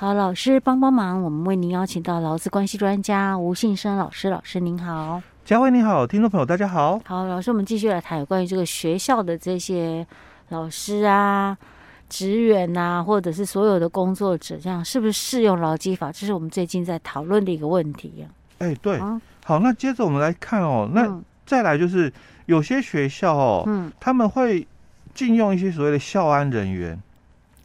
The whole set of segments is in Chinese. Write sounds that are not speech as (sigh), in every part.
好，老师帮帮忙，我们为您邀请到劳资关系专家吴信生老师。老师您好，佳慧你好，听众朋友大家好。好，老师，我们继续来谈有关于这个学校的这些老师啊、职员啊，或者是所有的工作者，这样是不是适用劳基法？这是我们最近在讨论的一个问题啊。哎，对，嗯、好，那接着我们来看哦，那再来就是有些学校哦，嗯，他们会禁用一些所谓的校安人员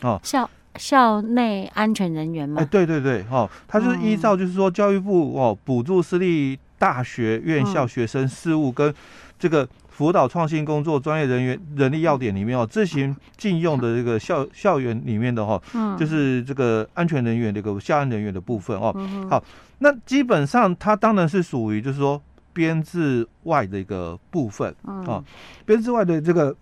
哦，校。校内安全人员吗？哎，对对对，哦，他就是依照就是说教育部哦补助私立大学院校学生事务跟这个辅导创新工作专业人员人力要点里面哦自行禁用的这个校校园里面的哈，嗯。就是这个安全人员这个校安人员的部分哦。好，那基本上它当然是属于就是说编制外的一个部分啊，编制外的这个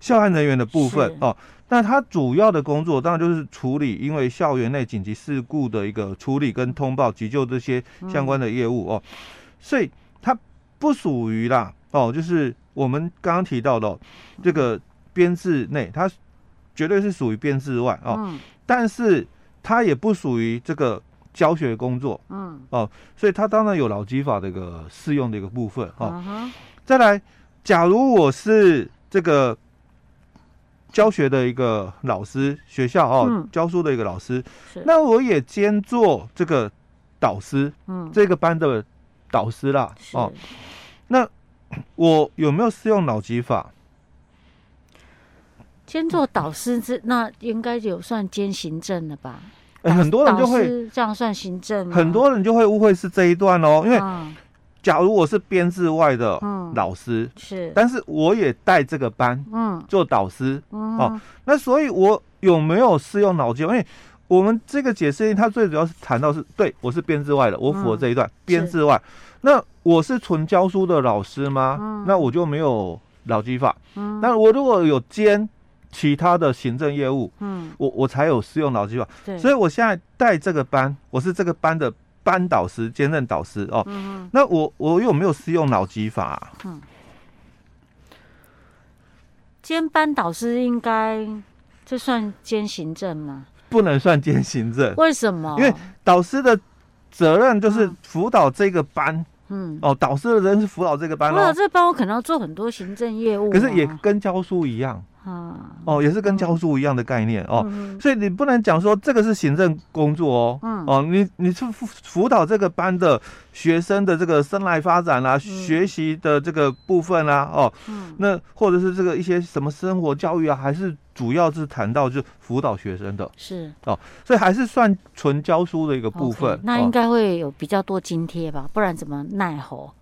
校安人员的部分哦。那他主要的工作当然就是处理因为校园内紧急事故的一个处理跟通报急救这些相关的业务哦，所以他不属于啦哦，就是我们刚刚提到的这个编制内，他绝对是属于编制外哦，但是他也不属于这个教学工作，嗯哦，所以他当然有劳基法的一个适用的一个部分哦。再来，假如我是这个。教学的一个老师，学校哦，嗯、教书的一个老师，那我也兼做这个导师，嗯，这个班的导师啦，哦，那我有没有适用劳基法？兼做导师这那应该有算兼行政了吧？欸、很多人就会这样算行政，很多人就会误会是这一段哦，因为。嗯假如我是编制外的老师，嗯、是，但是我也带这个班，嗯，做导师，嗯，哦，那所以，我有没有适用劳基？因为我们这个解释，它最主要是谈到是对我是编制外的，我符合这一段编、嗯、制外。那我是纯教书的老师吗？嗯、那我就没有劳基法。嗯，那我如果有兼其他的行政业务，嗯，我我才有适用劳基法。所以我现在带这个班，我是这个班的。班导师兼任导师哦，嗯、哼那我我有没有适用脑机法、啊？嗯，兼班导师应该这算兼行政吗？不能算兼行政，为什么？因为导师的责任就是辅导这个班。嗯，哦，导师的人是辅导这个班，辅导这个班我可能要做很多行政业务，可是也跟教书一样。啊，哦，也是跟教书一样的概念哦，所以你不能讲说这个是行政工作哦，嗯，哦，你你是辅辅导这个班的学生的这个生来发展啦、啊，学习的这个部分啦、啊，哦，嗯，那或者是这个一些什么生活教育啊，还是主要是谈到就辅导学生的，是。哦，所以还是算纯教书的一个部分，那应该会有比较多津贴吧，不然怎么奈何？(laughs)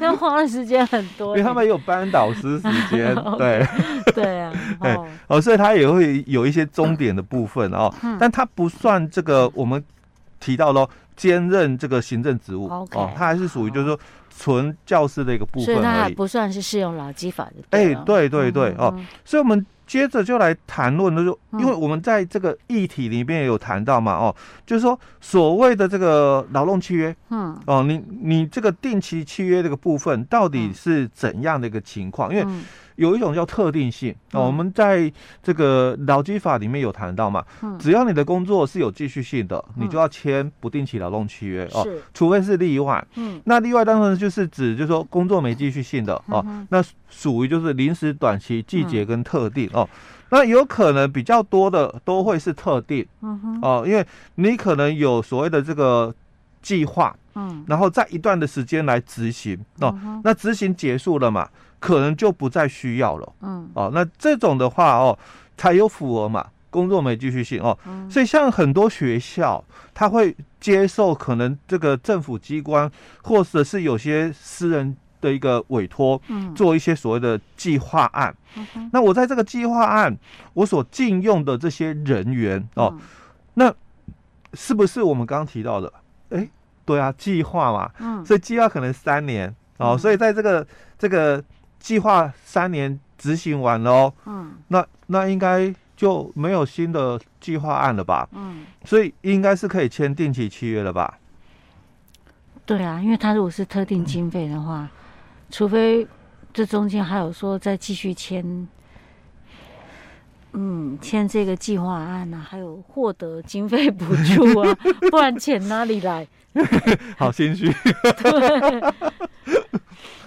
要花的时间很多，因为他们也有班导师时间，(laughs) 对。对啊，对 (laughs) 哦，所以他也会有一些终点的部分哦，但他不算这个我们提到喽，兼任这个行政职务哦，他还是属于就是说纯教师的一个部分，所以它还不算是适用劳基法的。哎，对对对哦，所以我们。接着就来谈论，就是因为我们在这个议题里面也有谈到嘛，哦，就是说所谓的这个劳动契约，嗯，哦，你你这个定期契约这个部分到底是怎样的一个情况？因为有一种叫特定性啊，我们在这个劳基法里面有谈到嘛，只要你的工作是有继续性的，你就要签不定期劳动契约哦，除非是例外。嗯，那例外当然就是指就是说工作没继续性的哦，那属于就是临时、短期、季节跟特定哦，那有可能比较多的都会是特定，嗯哦，因为你可能有所谓的这个计划，嗯，然后在一段的时间来执行哦，那执行结束了嘛。可能就不再需要了，嗯，哦，那这种的话哦，才有符合嘛，工作没继续性哦，嗯、所以像很多学校，他会接受可能这个政府机关或者是有些私人的一个委托，嗯，做一些所谓的计划案，嗯、那我在这个计划案，我所禁用的这些人员哦，嗯、那是不是我们刚刚提到的？哎，对啊，计划嘛，嗯，所以计划可能三年哦，嗯、所以在这个这个。计划三年执行完了哦，嗯，那那应该就没有新的计划案了吧？嗯，所以应该是可以签定期契约了吧？对啊，因为他如果是特定经费的话，嗯、除非这中间还有说再继续签，嗯，签这个计划案啊，还有获得经费补助啊，(laughs) 不然钱哪里来？(laughs) 好心虚。虚。(laughs)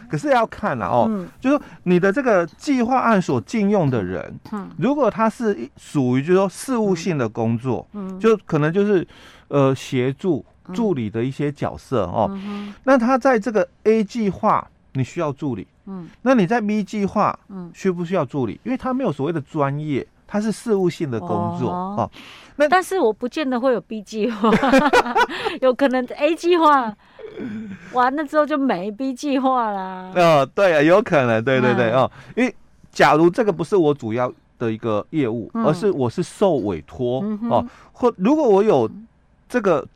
可是要看了哦，嗯、就是你的这个计划案所禁用的人，嗯，如果他是属于就是说事务性的工作，嗯，就可能就是呃协助助理的一些角色哦，那他在这个 A 计划你需要助理，嗯，那你在 B 计划，嗯，需不需要助理？因为他没有所谓的专业，他是事务性的工作哦，哦。那但是我不见得会有 B 计划，(laughs) 有可能 A 计划。完了之后就没 B 计划啦。哦，对啊，有可能，对对对哦。因为假如这个不是我主要的一个业务，嗯、而是我是受委托、嗯、哦，或如果我有这个，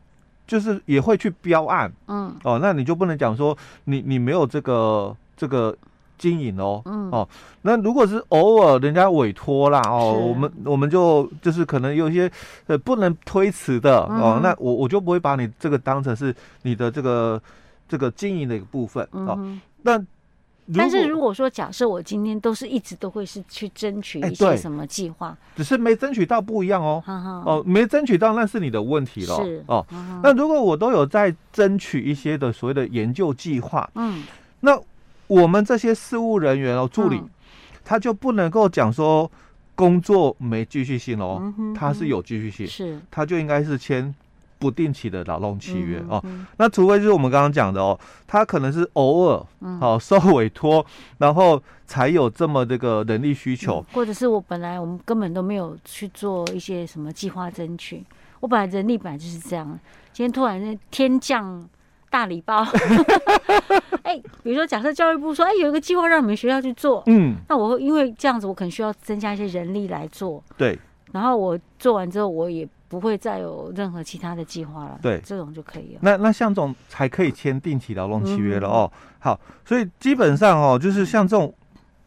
就是也会去标案，嗯，哦，那你就不能讲说你你没有这个这个。经营哦，嗯。哦，那如果是偶尔人家委托啦哦，我们我们就就是可能有一些呃不能推辞的哦，那我我就不会把你这个当成是你的这个这个经营的一个部分哦。那但是如果说假设我今天都是一直都会是去争取一些什么计划，只是没争取到不一样哦，哦没争取到那是你的问题了是。哦。那如果我都有在争取一些的所谓的研究计划，嗯，那。我们这些事务人员哦，助理，嗯、他就不能够讲说工作没继续性哦，嗯、哼他是有继续性，是，他就应该是签不定期的劳动契约、嗯、哦。那除非就是我们刚刚讲的哦，他可能是偶尔好、哦、受委托，然后才有这么这个人力需求，或者是我本来我们根本都没有去做一些什么计划争取，我本来人力本来就是这样，今天突然间天降。大礼包，(laughs) 比如说，假设教育部说，哎、欸，有一个计划让你们学校去做，嗯，那我会因为这样子，我可能需要增加一些人力来做，对，然后我做完之后，我也不会再有任何其他的计划了，对，这种就可以了。那那像这种才可以签定期劳动契约了哦。嗯、好，所以基本上哦，就是像这种。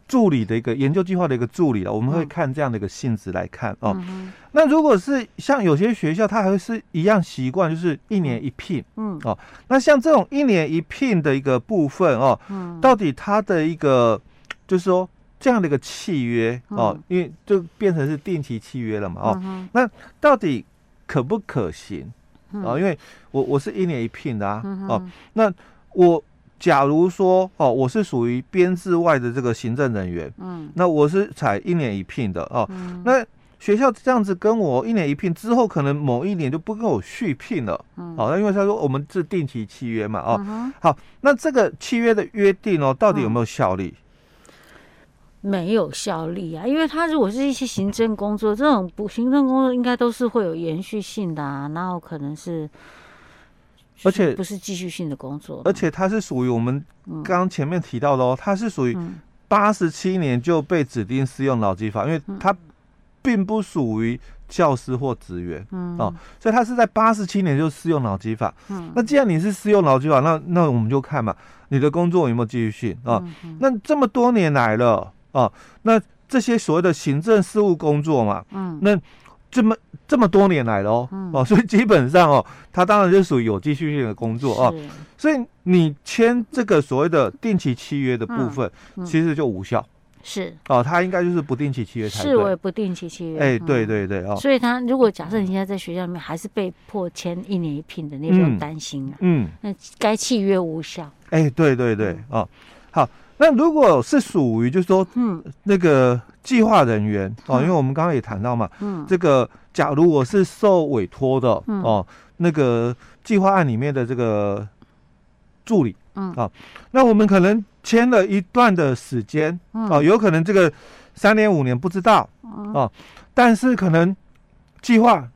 助理的一个研究计划的一个助理了，我们会看这样的一个性质来看哦。嗯、那如果是像有些学校，它还会是一样习惯，就是一年一聘，嗯哦。那像这种一年一聘的一个部分哦，嗯、到底它的一个就是说这样的一个契约哦，嗯、因为就变成是定期契约了嘛哦。嗯、那到底可不可行、嗯、哦？因为我我是一年一聘的啊，嗯、哦，那我。假如说哦，我是属于编制外的这个行政人员，嗯，那我是采一年一聘的哦，嗯、那学校这样子跟我一年一聘之后，可能某一年就不跟我续聘了，嗯，哦，那因为他说我们是定期契约嘛，哦，嗯、好，那这个契约的约定哦，到底有没有效力？嗯、没有效力啊，因为他如果是一些行政工作，这种不行政工作应该都是会有延续性的啊，然后可能是。而且不是继续性的工作，而且它是属于我们刚刚前面提到的哦，它是属于八十七年就被指定适用劳基法，因为它并不属于教师或职员，嗯哦，所以它是在八十七年就适用劳基法。嗯，那既然你是适用劳基法，那那我们就看嘛，你的工作有没有继续性啊？那这么多年来了啊，那这些所谓的行政事务工作嘛，嗯，那。这么这么多年来了哦，嗯、哦，(laughs) 所以基本上哦，它当然就属于有继续性的工作哦，是所以你签这个所谓的定期契约的部分，其实就无效。是哦，它应该就是不定期契约才对。视为不定期契约。哎，对对对哦。所以他如果假设你现在在学校里面还是被迫签一年一聘的，你不用担心啊。嗯。那该契约无效。哎，对对对哦，好。那如果是属于就是说，嗯，那个计划人员哦，因为我们刚刚也谈到嘛，嗯，这个假如我是受委托的，哦，那个计划案里面的这个助理，嗯。啊，那我们可能签了一段的时间，哦，有可能这个三年五年不知道，哦，但是可能计划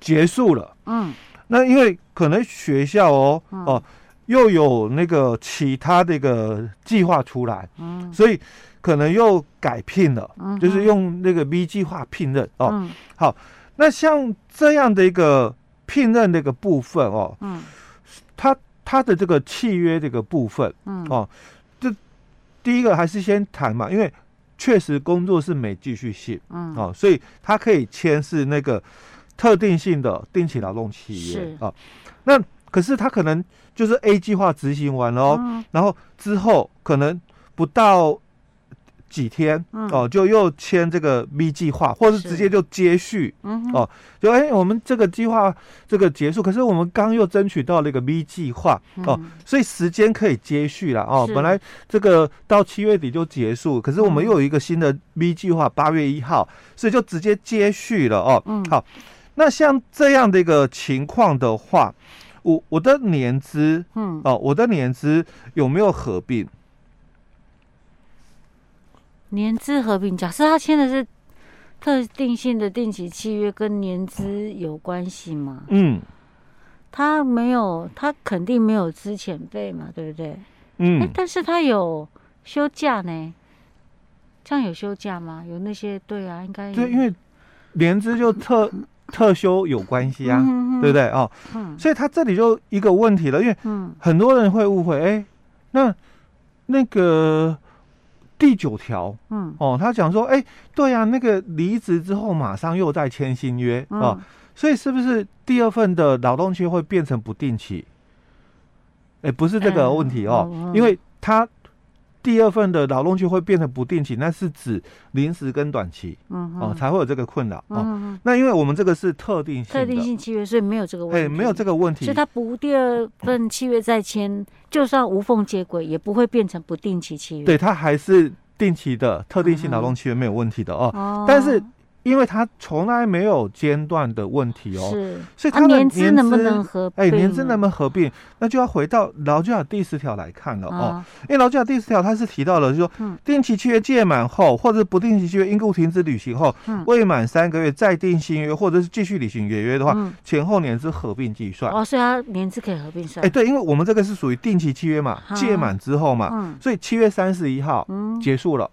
结束了，嗯，那因为可能学校哦，哦。又有那个其他的一个计划出来，嗯，所以可能又改聘了，嗯，就是用那个 B 计划聘任哦。嗯，好，那像这样的一个聘任的一个部分哦，嗯，他他的这个契约这个部分，嗯，哦，这第一个还是先谈嘛，因为确实工作是没继续性，嗯，哦，所以他可以签是那个特定性的定期劳动契约啊，哦，那。可是他可能就是 A 计划执行完了哦，嗯、然后之后可能不到几天哦，就又签这个 B 计划，或是直接就接续哦，就哎，我们这个计划这个结束，可是我们刚又争取到了一个 B 计划哦，所以时间可以接续了哦。本来这个到七月底就结束，可是我们又有一个新的 B 计划，八月一号，所以就直接接续了哦。好，那像这样的一个情况的话，我我的年资，嗯哦，我的年资有没有合并？年资合并，假设他签的是特定性的定期契约，跟年资有关系吗？嗯，他没有，他肯定没有资遣费嘛，对不对？嗯、欸，但是他有休假呢，这样有休假吗？有那些对啊，应该对，因为年资就特特休有关系啊，对不对哦，嗯，所以他这里就一个问题了，因为很多人会误会，哎、欸，那那个。第九条，嗯，哦，他讲说，哎、欸，对呀、啊，那个离职之后马上又再签新约，啊、哦，所以是不是第二份的劳动契约会变成不定期？哎、欸，不是这个问题哦，嗯、因为他。第二份的劳动契约会变成不定期，那是指临时跟短期，嗯哼，哦，才会有这个困扰哦。嗯、那因为我们这个是特定性，特定性契约，所以没有这个问题，哎，没有这个问题，所以他不第二份契约再签，嗯、就算无缝接轨，也不会变成不定期契约。对，他还是定期的特定性劳动契约没有问题的哦。哦，但是。因为他从来没有间断的问题哦，是，所以他的年资能不能合并？哎，年资能不能合并？那就要回到劳基法第十条来看了哦。因为劳基法第十条它是提到了，就是说，定期契约届满后，或者不定期契约因故停止履行后，未满三个月再定新约，或者是继续履行原约的话，前后年资合并计算。哦，所以它年资可以合并算。哎，对，因为我们这个是属于定期契约嘛，届满之后嘛，所以七月三十一号结束了。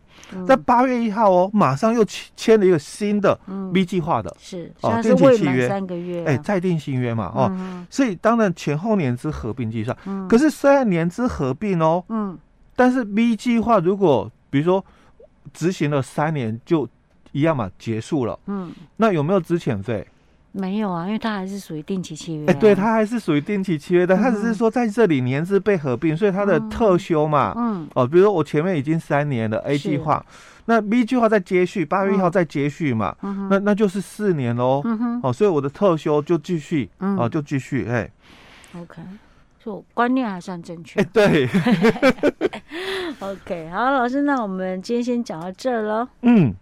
在八月一号哦，马上又签签了一个新的 B 计划的，是哦，定期契约。三个月，哎，再订新约嘛，哦，所以当然前后年资合并计算，可是虽然年资合并哦，嗯，但是 B 计划如果比如说执行了三年就一样嘛，结束了，嗯，那有没有资遣费？没有啊，因为它还是属于定期契约。哎，对，它还是属于定期契约的。它只是说在这里年资被合并，所以它的特休嘛，嗯，哦，比如说我前面已经三年了 A 计划，那 B 计划再接续，八月一号再接续嘛，那那就是四年喽。哦，所以我的特休就继续，哦，就继续，哎。OK，就观念还算正确。哎，对。(laughs) OK，好，老师，那我们今天先讲到这儿了。嗯。